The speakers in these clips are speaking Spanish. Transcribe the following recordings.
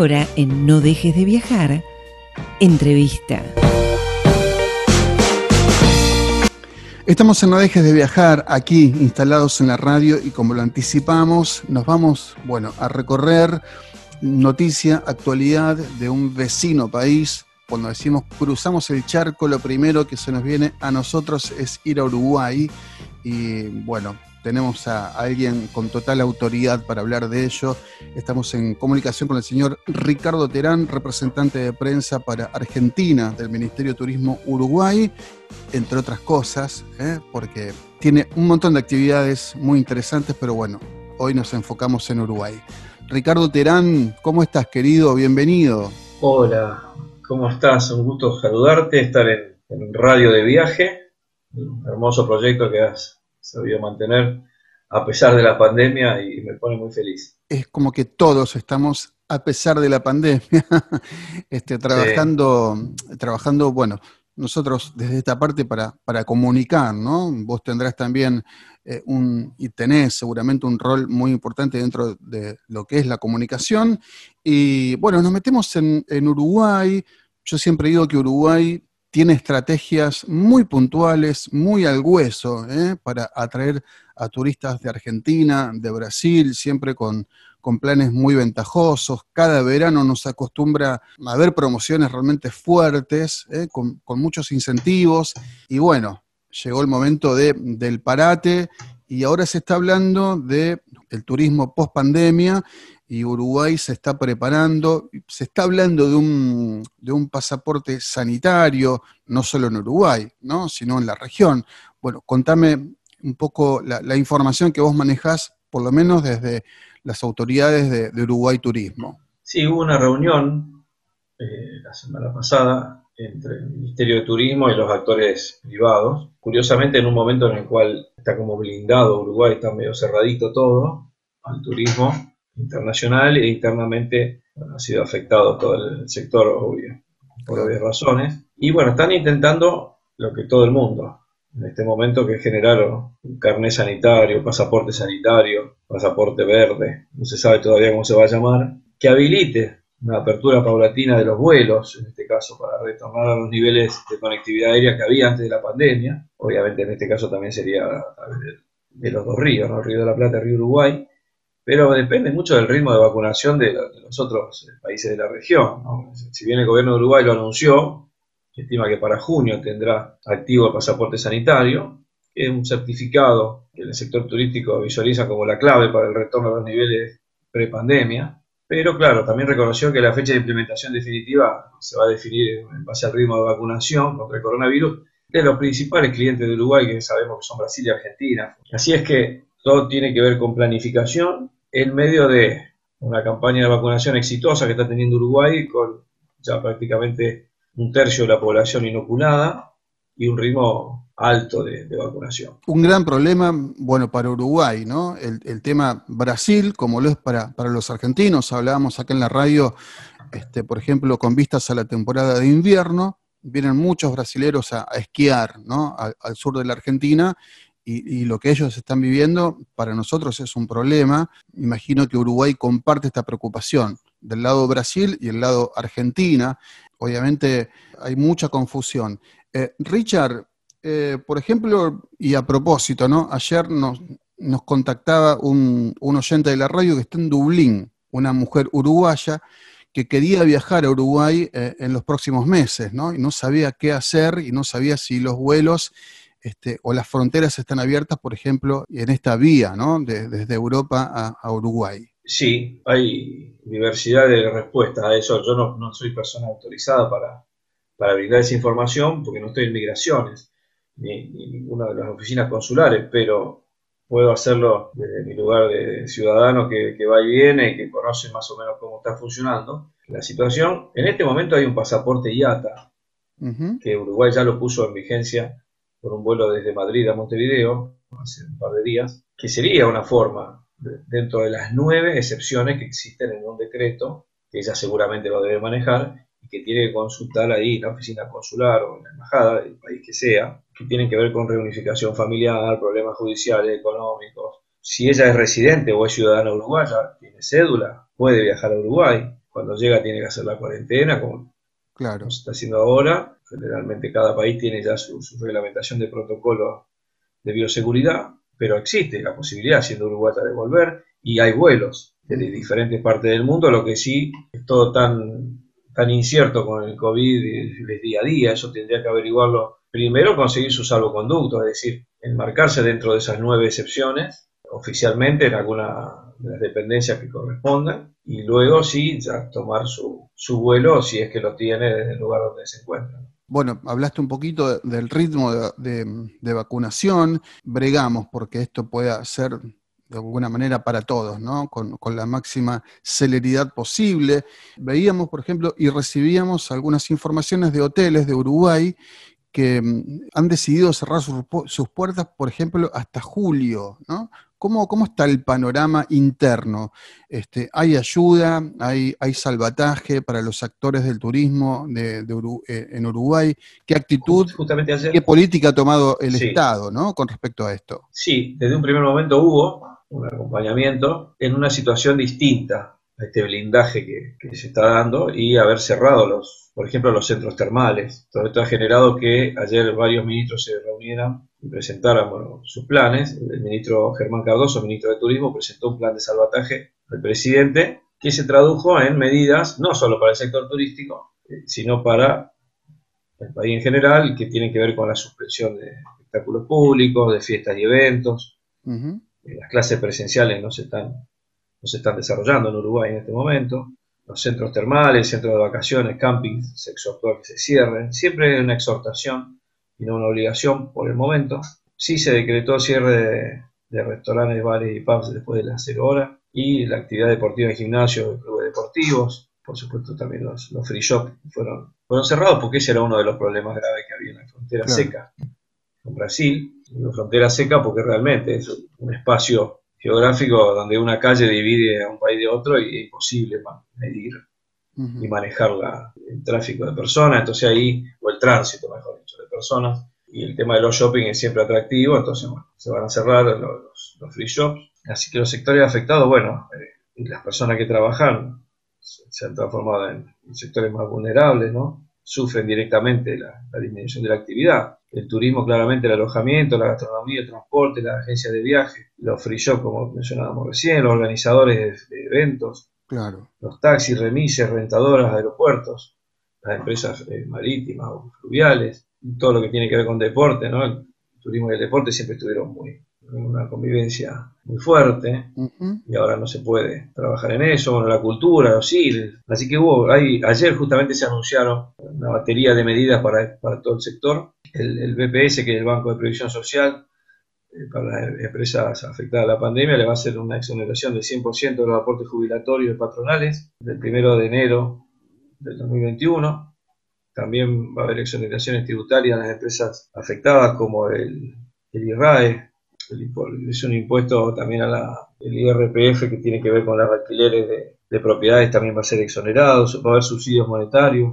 Ahora, en No dejes de viajar, entrevista. Estamos en No dejes de viajar, aquí instalados en la radio y como lo anticipamos, nos vamos, bueno, a recorrer noticia, actualidad de un vecino país. Cuando decimos cruzamos el charco, lo primero que se nos viene a nosotros es ir a Uruguay y bueno, tenemos a, alguien con total autoridad para hablar de ello. Estamos en comunicación con el señor Ricardo Terán, representante de prensa para Argentina del Ministerio de Turismo Uruguay, entre otras cosas, ¿eh? porque tiene un montón de actividades muy interesantes, pero bueno, hoy nos enfocamos en Uruguay. Ricardo Terán, ¿cómo estás, querido? Bienvenido. Hola, ¿cómo estás? Un gusto saludarte, estar en, Radio de Viaje, hermoso proyecto que has sabido mantener a pesar de la pandemia y me pone muy feliz. Es como que todos estamos a pesar de la pandemia, este, trabajando, trabajando, bueno, nosotros desde esta parte para, para comunicar, ¿no? Vos tendrás también eh, un, y tenés seguramente un rol muy importante dentro de lo que es la comunicación. Y bueno, nos metemos en, en Uruguay. Yo siempre digo que Uruguay tiene estrategias muy puntuales, muy al hueso, ¿eh? para atraer a turistas de Argentina, de Brasil, siempre con, planes muy ventajosos. Cada verano nos acostumbra a ver promociones realmente fuertes, ¿eh? con, muchos incentivos. Y bueno, llegó el momento de, del parate y ahora se está hablando del turismo post pandemia y Uruguay se está preparando, se está hablando de un, de un pasaporte sanitario, no solo en Uruguay, ¿no? sino en la región. Bueno, contame un poco la, información que vos manejás, por lo menos desde las autoridades de, Uruguay Turismo. Sí, hubo una reunión eh, la semana pasada entre el Ministerio de Turismo y los actores privados. Curiosamente, en un momento en el cual está como blindado Uruguay, está medio cerradito todo al turismo, internacional e internamente ha sido afectado todo el sector, obvio, por obvias razones. Y bueno, están intentando lo que todo el mundo en este momento, que es generar un carnet sanitario, pasaporte sanitario, pasaporte verde, no se sabe todavía cómo se va a llamar, que habilite una apertura paulatina de los vuelos, en este caso para retornar a los niveles de conectividad aérea que había antes de la pandemia. Obviamente en este caso también sería a través de, los dos ríos, el Río de la Plata y Río Uruguay pero depende mucho del ritmo de vacunación de, los otros países de la región. Si bien el gobierno de Uruguay lo anunció, estima que para junio tendrá activo el pasaporte sanitario, que es un certificado que el sector turístico visualiza como la clave para el retorno a los niveles pre-pandemia, pero claro, también reconoció que la fecha de implementación definitiva se va a definir en base al ritmo de vacunación contra el coronavirus de los principales clientes de Uruguay, que sabemos que son Brasil y Argentina. Así es que todo tiene que ver con planificación en medio de una campaña de vacunación exitosa que está teniendo Uruguay, con ya prácticamente un tercio de la población inoculada y un ritmo alto de, vacunación. Un gran problema, bueno, para Uruguay, ¿no? El, tema Brasil, como lo es para, para, los argentinos, hablábamos acá en la radio, este, por ejemplo, con vistas a la temporada de invierno, vienen muchos brasileros a, esquiar, ¿no? al sur de la Argentina y, lo que ellos están viviendo para nosotros es un problema. Imagino que Uruguay comparte esta preocupación del lado Brasil y el lado Argentina. Obviamente hay mucha confusión. Eh, Richard, eh, por ejemplo, y a propósito, ¿no? Ayer nos, nos contactaba un, oyente de la radio que está en Dublín, una mujer uruguaya que quería viajar a Uruguay eh, en los próximos meses, ¿no? Y no sabía qué hacer y no sabía si los vuelos este, o las fronteras están abiertas, por ejemplo, en esta vía, ¿no? desde Europa a, Uruguay. Sí, hay diversidad de respuestas a eso. Yo no, soy persona autorizada para, para, brindar esa información porque no estoy en migraciones ni, ni ninguna de las oficinas consulares, pero puedo hacerlo desde mi lugar de ciudadano que, va y viene y que conoce más o menos cómo está funcionando la situación. En este momento hay un pasaporte IATA, que Uruguay ya lo puso en vigencia por un vuelo desde Madrid a Montevideo hace un par de días, que sería una forma, dentro de las nueve excepciones que existen en un decreto, que ella seguramente lo debe manejar, y que tiene que consultar ahí en la oficina consular o en la embajada del país que sea, que tienen que ver con reunificación familiar, problemas judiciales, económicos. Si ella es residente o es ciudadana uruguaya, tiene cédula, puede viajar a Uruguay. cuando llega tiene que hacer la cuarentena, como, claro. se está haciendo ahora. Generalmente cada país tiene ya su, reglamentación de protocolo de bioseguridad, pero existe la posibilidad, siendo Uruguay, de volver y hay vuelos de diferentes partes del mundo, lo que sí es todo tan, tan incierto con el COVID de día a día, eso tendría que averiguarlo. Primero, conseguir su salvoconducto, es decir, enmarcarse dentro de esas nueve excepciones oficialmente en alguna de las dependencias que correspondan y luego sí ya tomar su, su vuelo si es que lo tiene desde el lugar donde se encuentra. Bueno, hablaste un poquito del ritmo de, de, vacunación, bregamos porque esto pueda ser de alguna manera para todos, ¿no? Con, con, la máxima celeridad posible. Veíamos, por ejemplo, y recibíamos algunas informaciones de hoteles de Uruguay que mm, han decidido cerrar sus, puertas, por ejemplo, hasta julio, ¿no? ¿Cómo, ¿Cómo, está el panorama interno? Este, ¿Hay ayuda? Hay, ¿Hay salvataje para los actores del turismo de, eh, en Uruguay? ¿Qué actitud, qué política ha tomado el Estado ¿no? con respecto a esto? Sí, desde un primer momento hubo un acompañamiento en una situación distinta a este blindaje que, que se está dando y haber cerrado los, por ejemplo, los centros termales. Todo esto ha generado que ayer varios ministros se reunieran y sus planes. El ministro Germán Cardoso, ministro de Turismo, presentó un plan de salvataje al presidente que se tradujo en medidas no solo para el sector turístico, eh, sino para el país en general, que tienen que ver con la suspensión de espectáculos públicos, de fiestas y eventos. Eh, las clases presenciales no se están, no se están desarrollando en Uruguay en este momento los centros termales, centros de vacaciones, campings actual que se cierren. Siempre hay una exhortación y no una obligación por el momento. Sí se decretó cierre de, restaurantes, bares y pubs después de las 0 horas y la actividad deportiva en gimnasios y clubes deportivos. Por supuesto también los, free shops fueron, fueron cerrados porque ese era uno de los problemas graves que había en la frontera seca con Brasil. La frontera seca porque realmente es un espacio geográfico donde una calle divide a un país de otro y es imposible medir y manejar el tráfico de personas, entonces ahí, o el tránsito, mejor personas. Y el tema de los shopping es siempre atractivo, entonces bueno, se van a cerrar los, free shops. Así que los sectores afectados, bueno, eh, las personas que trabajan se han transformado en sectores más vulnerables, ¿no? Sufren directamente la disminución de la actividad el turismo claramente, el alojamiento, la gastronomía, el transporte, la agencia de viaje, los free shop, como mencionábamos recién, los organizadores de, eventos, claro. los taxis, remises, rentadoras, aeropuertos, las empresas eh, marítimas o fluviales, todo lo que tiene que ver con deporte, ¿no? El turismo y el deporte siempre estuvieron muy, una convivencia muy fuerte y ahora no se puede trabajar en eso, bueno, la cultura, los CID. Así que hubo, hay, ayer justamente se anunciaron una batería de medidas para, para todo el sector. El, el, BPS, que es el Banco de Previsión Social, eh, para las empresas afectadas a la pandemia, le va a hacer una exoneración del 100% de los aportes jubilatorios patronales del primero de enero del 2021. También va a haber exoneraciones tributarias a las empresas afectadas como el, el IRAE, es un impuesto también a la, el IRPF que tiene que ver con los alquileres de, propiedades, también va a ser exonerado, va a haber subsidios monetarios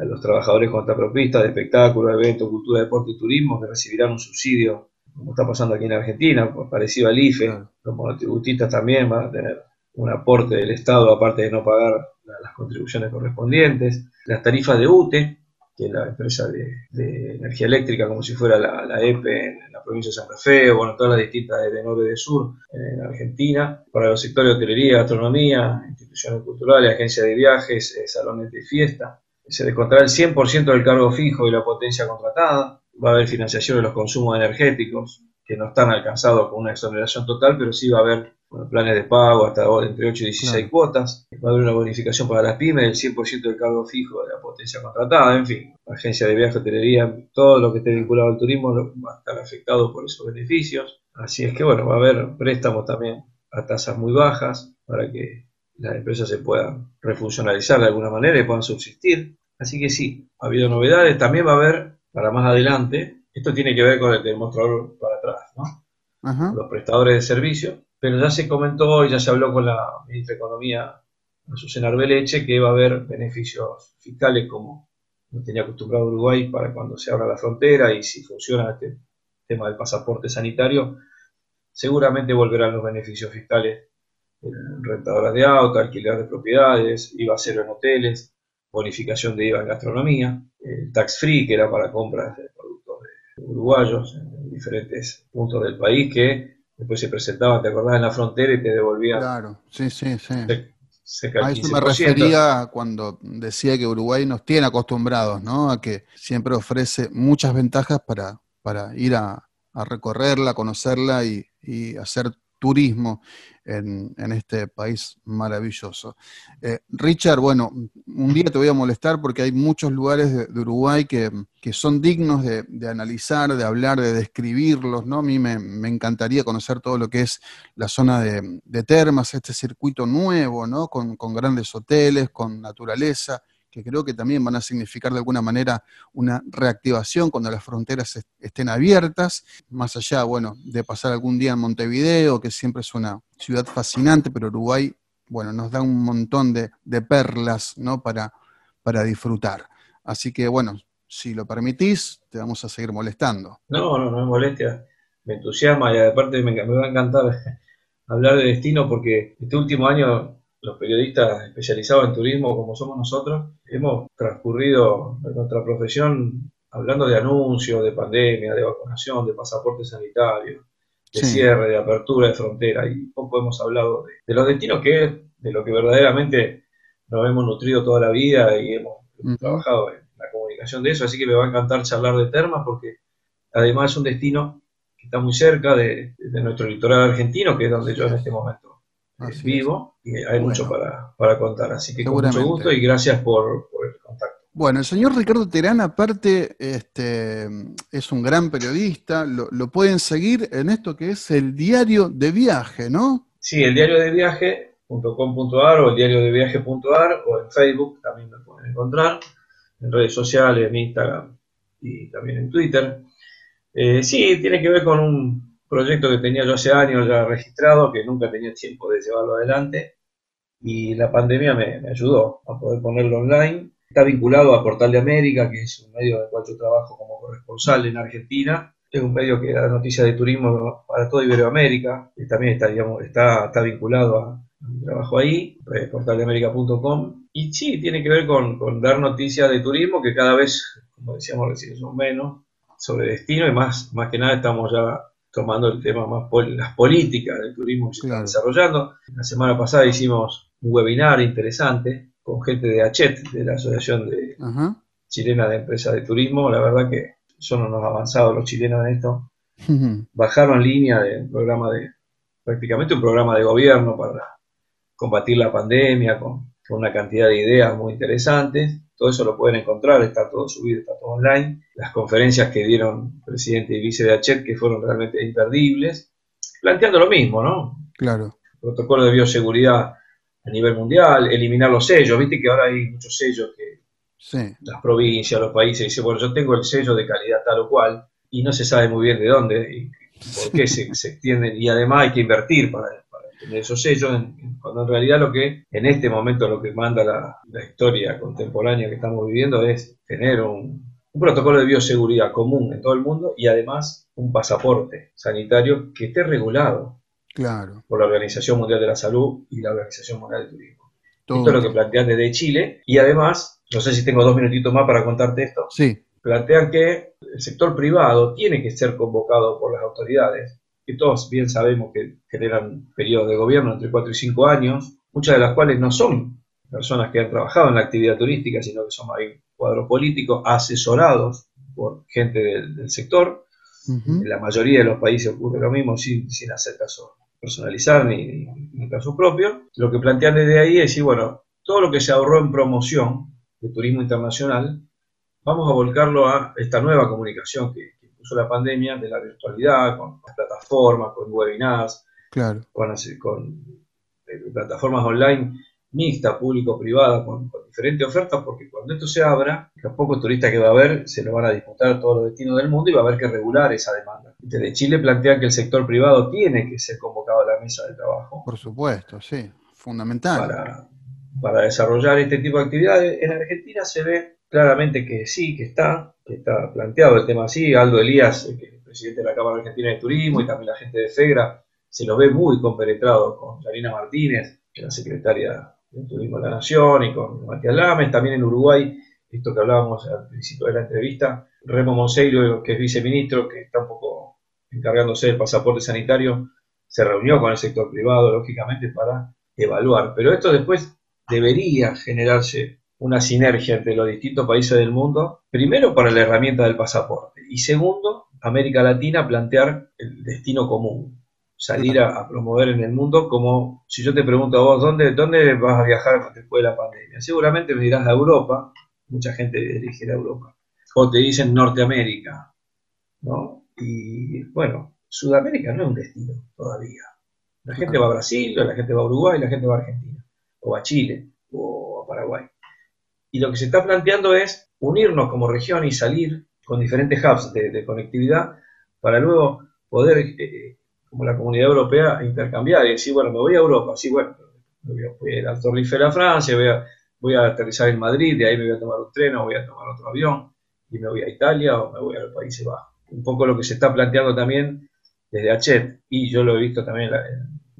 a los trabajadores contrapropistas de espectáculos, eventos, cultura, deporte y turismo que recibirán un subsidio, como está pasando aquí en Argentina, pues, parecido al IFE, los monotributistas también van a tener un aporte del Estado aparte de no pagar las contribuciones correspondientes, las tarifas de UTE, que la empresa de, energía eléctrica, como si fuera la, EPE en la provincia de Santa Fe, o bueno, todas las distintas de, norte y de sur en Argentina, para los sectores de hotelería, gastronomía, instituciones culturales, agencias de viajes, eh, salones de fiesta. Se descontará el 100% del cargo fijo y la potencia contratada. Va a haber financiación de los consumos energéticos, que no están alcanzados con una exoneración total, pero sí va a haber planes de pago hasta entre 8 y 16 cuotas, va a haber una bonificación para las pymes del 100% del cargo fijo de la potencia contratada, en fin, agencia de viaje, hotelería, todo lo que esté vinculado al turismo va a estar afectado por esos beneficios. Así es que bueno, va a haber préstamos también a tasas muy bajas para que las empresas se puedan refuncionalizar de alguna manera y puedan subsistir. Así que sí, ha habido novedades, también va a haber para más adelante, esto tiene que ver con el demostrador para atrás, ¿no? Los prestadores de servicios pero ya se comentó y ya se habló con la ministra de Economía, Azucena Arbeleche, que va a haber beneficios fiscales como no tenía acostumbrado Uruguay para cuando se abra la frontera y si funciona este tema del pasaporte sanitario, seguramente volverán los beneficios fiscales rentadoras de auto, alquiler de propiedades, IVA cero en hoteles, bonificación de IVA en gastronomía, el tax free, que era para compras de productos uruguayos en diferentes puntos del país, que después se presentaban, te acordás, en la frontera y te devolvían. Claro, sí, sí, sí. a eso me refería cuando decía que Uruguay nos tiene acostumbrados, ¿no? A que siempre ofrece muchas ventajas para, para ir a, recorrerla, conocerla y, y hacer turismo en, este país maravilloso. Eh, Richard, bueno, un día te voy a molestar porque hay muchos lugares de, Uruguay que, son dignos de, analizar, de hablar, de describirlos, ¿no? A mí me, encantaría conocer todo lo que es la zona de, termas, este circuito nuevo, ¿no? Con, con grandes hoteles, con naturaleza que creo que también van a significar de alguna manera una reactivación cuando las fronteras estén abiertas, más allá, bueno, de pasar algún día en Montevideo, que siempre es una ciudad fascinante, pero Uruguay, bueno, nos da un montón de, perlas, ¿no? Para, para disfrutar. Así que, bueno, si lo permitís, te vamos a seguir molestando. No, no, no es molestia. Me entusiasma y aparte me, me va a encantar hablar de destino porque este último año los periodistas especializados en turismo como somos nosotros, hemos transcurrido nuestra profesión hablando de anuncios, de pandemia, de vacunación, de pasaporte sanitario, de cierre, de apertura de frontera, y poco hemos hablado de, los destinos que es de lo que verdaderamente nos hemos nutrido toda la vida y hemos trabajado en la comunicación de eso, así que me va a encantar charlar de Termas porque además es un destino que está muy cerca de nuestro litoral argentino, que es donde yo en este momento vivo y hay mucho para, contar. Así que con mucho gusto y gracias por, el contacto. Bueno, el señor Ricardo Terán, aparte, este, es un gran periodista, lo, pueden seguir en esto que es el diario de viaje, ¿no? Sí, el diario de viaje.com.ar o el diario de viaje.ar o en Facebook también me pueden encontrar, en redes sociales, en Instagram y también en Twitter. Eh, sí, tiene que ver con un proyecto que tenía yo hace años ya registrado, que nunca tenía tiempo de llevarlo adelante, y la pandemia me, ayudó a poder ponerlo online. Está vinculado a Portal de América, que es un medio de cual yo trabajo como corresponsal en Argentina. Es un medio que da noticias de turismo para toda Iberoamérica, y también está, digamos, está, está vinculado a, mi trabajo ahí, eh, portaldeamerica.com. Y sí, tiene que ver con, con dar noticias de turismo, que cada vez, como decíamos recién, son menos, sobre destino, y más, más que nada estamos ya tomando el tema más, las políticas del turismo que se están desarrollando. La semana pasada hicimos un webinar interesante con gente de ACHET, de la Asociación de Chilena de Empresas de Turismo. La verdad que son unos avanzados los chilenos en esto. Bajaron línea del programa de, prácticamente un programa de gobierno para combatir la pandemia con, con una cantidad de ideas muy interesantes todo eso lo pueden encontrar, está todo subido, está todo online. Las conferencias que dieron presidente y vice de ACHET, que fueron realmente imperdibles, planteando lo mismo, ¿no? Claro. Protocolo de bioseguridad a nivel mundial, eliminar los sellos, viste que ahora hay muchos sellos que las provincias, los países dicen, bueno, yo tengo el sello de calidad tal o cual, y no se sabe muy bien de dónde y por qué se, se extienden, y además hay que invertir para de esos sellos, cuando en realidad lo que en este momento lo que manda la, historia contemporánea que estamos viviendo es tener un, protocolo de bioseguridad común en todo el mundo y además un pasaporte sanitario que esté regulado claro. por la Organización Mundial de la Salud y la Organización Mundial del Turismo. Esto es lo que plantean desde Chile y además, no sé si tengo dos minutitos más para contarte esto. Sí. Plantean que el sector privado tiene que ser convocado por las autoridades que todos bien sabemos que generan periodos de gobierno entre 4 y 5 años, muchas de las cuales no son personas que han trabajado en la actividad turística, sino que son más cuadros políticos asesorados por gente del, sector. En la mayoría de los países ocurre lo mismo sin, sin hacer caso personalizar ni, ni, caso propio. Lo que plantean desde ahí es decir, bueno, todo lo que se ahorró en promoción de turismo internacional, vamos a volcarlo a esta nueva comunicación que, incluso la pandemia, de la virtualidad, con las plataformas, con webinars, claro. con, con eh, plataformas online mixta, público-privada, con, diferentes ofertas, porque cuando esto se abra, los pocos turistas que va a haber se lo van a disputar a todos los destinos del mundo y va a haber que regular esa demanda. Desde Chile plantean que el sector privado tiene que ser convocado a la mesa de trabajo. Por supuesto, sí, fundamental. Para, para desarrollar este tipo de actividades. En Argentina se ve claramente que sí, que está, que está planteado el tema así. Aldo Elías, el presidente de la Cámara Argentina de Turismo, y también la gente de FEGRA, se los ve muy compenetrados con Karina Martínez, que es la secretaria de Turismo de la Nación, y con Matías Lames, también en Uruguay, esto que hablábamos al principio de la entrevista, Remo Monseiro, que es viceministro, que está un poco encargándose del pasaporte sanitario, se reunió con el sector privado, lógicamente, para evaluar. Pero esto después debería generarse una sinergia entre los distintos países del mundo, primero para la herramienta del pasaporte y segundo, América Latina plantear el destino común, salir a, promover en el mundo como si yo te pregunto a vos, ¿dónde, ¿dónde vas a viajar después de la pandemia? Seguramente me dirás a Europa, mucha gente dirige a Europa, o te dicen Norteamérica, ¿no? Y bueno, Sudamérica no es un destino todavía. La gente va a Brasil, la gente va a Uruguay, la gente va a Argentina, o a Chile, o a Paraguay. Y lo que se está planteando es unirnos como región y salir con diferentes hubs de, conectividad para luego poder, eh, como la comunidad europea, intercambiar y decir, bueno, me voy a Europa, sí, bueno, voy a, ir a Francia, voy a, voy a aterrizar en Madrid, de ahí me voy a tomar un tren o voy a tomar otro avión y me voy a Italia o me voy a los Países Bajos. Un poco lo que se está planteando también desde Achet, y yo lo he visto también,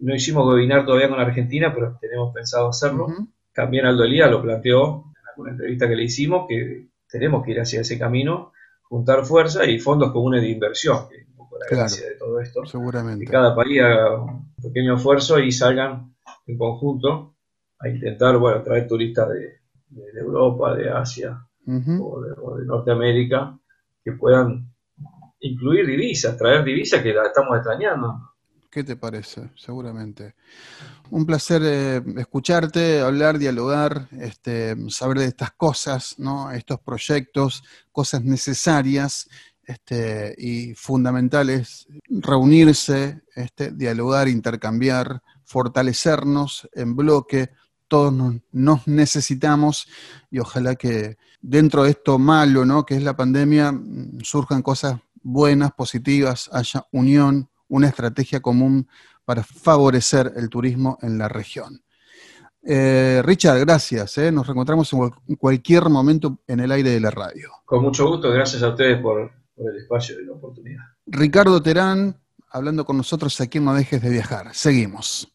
no hicimos webinar todavía con Argentina, pero tenemos pensado hacerlo. También Aldo Elías lo planteó una entrevista que le hicimos, que tenemos que ir hacia ese camino, juntar fuerza y fondos comunes de inversión, que es un poco la gracia de todo esto. Seguramente. Que cada país haga un pequeño esfuerzo y salgan en conjunto a intentar, bueno, traer turistas de, Europa, de Asia o, de, Norteamérica, que puedan incluir divisas, traer divisas que la estamos extrañando. ¿Qué te parece? Seguramente. Un placer eh, escucharte, hablar, dialogar, este, saber de estas cosas, ¿no? estos proyectos, cosas necesarias este, y fundamentales, reunirse, este, dialogar, intercambiar, fortalecernos en bloque. Todos nos, necesitamos y ojalá que dentro de esto malo, ¿no? que es la pandemia, mm, surjan cosas buenas, positivas, haya unión, una estrategia común para favorecer el turismo en la región. Eh, Richard, gracias. Eh. Nos reencontramos en cualquier momento en el aire de la radio. Con mucho gusto, gracias a ustedes por, por el espacio y la oportunidad. Ricardo Terán, hablando con nosotros aquí en No Dejes de Viajar. Seguimos.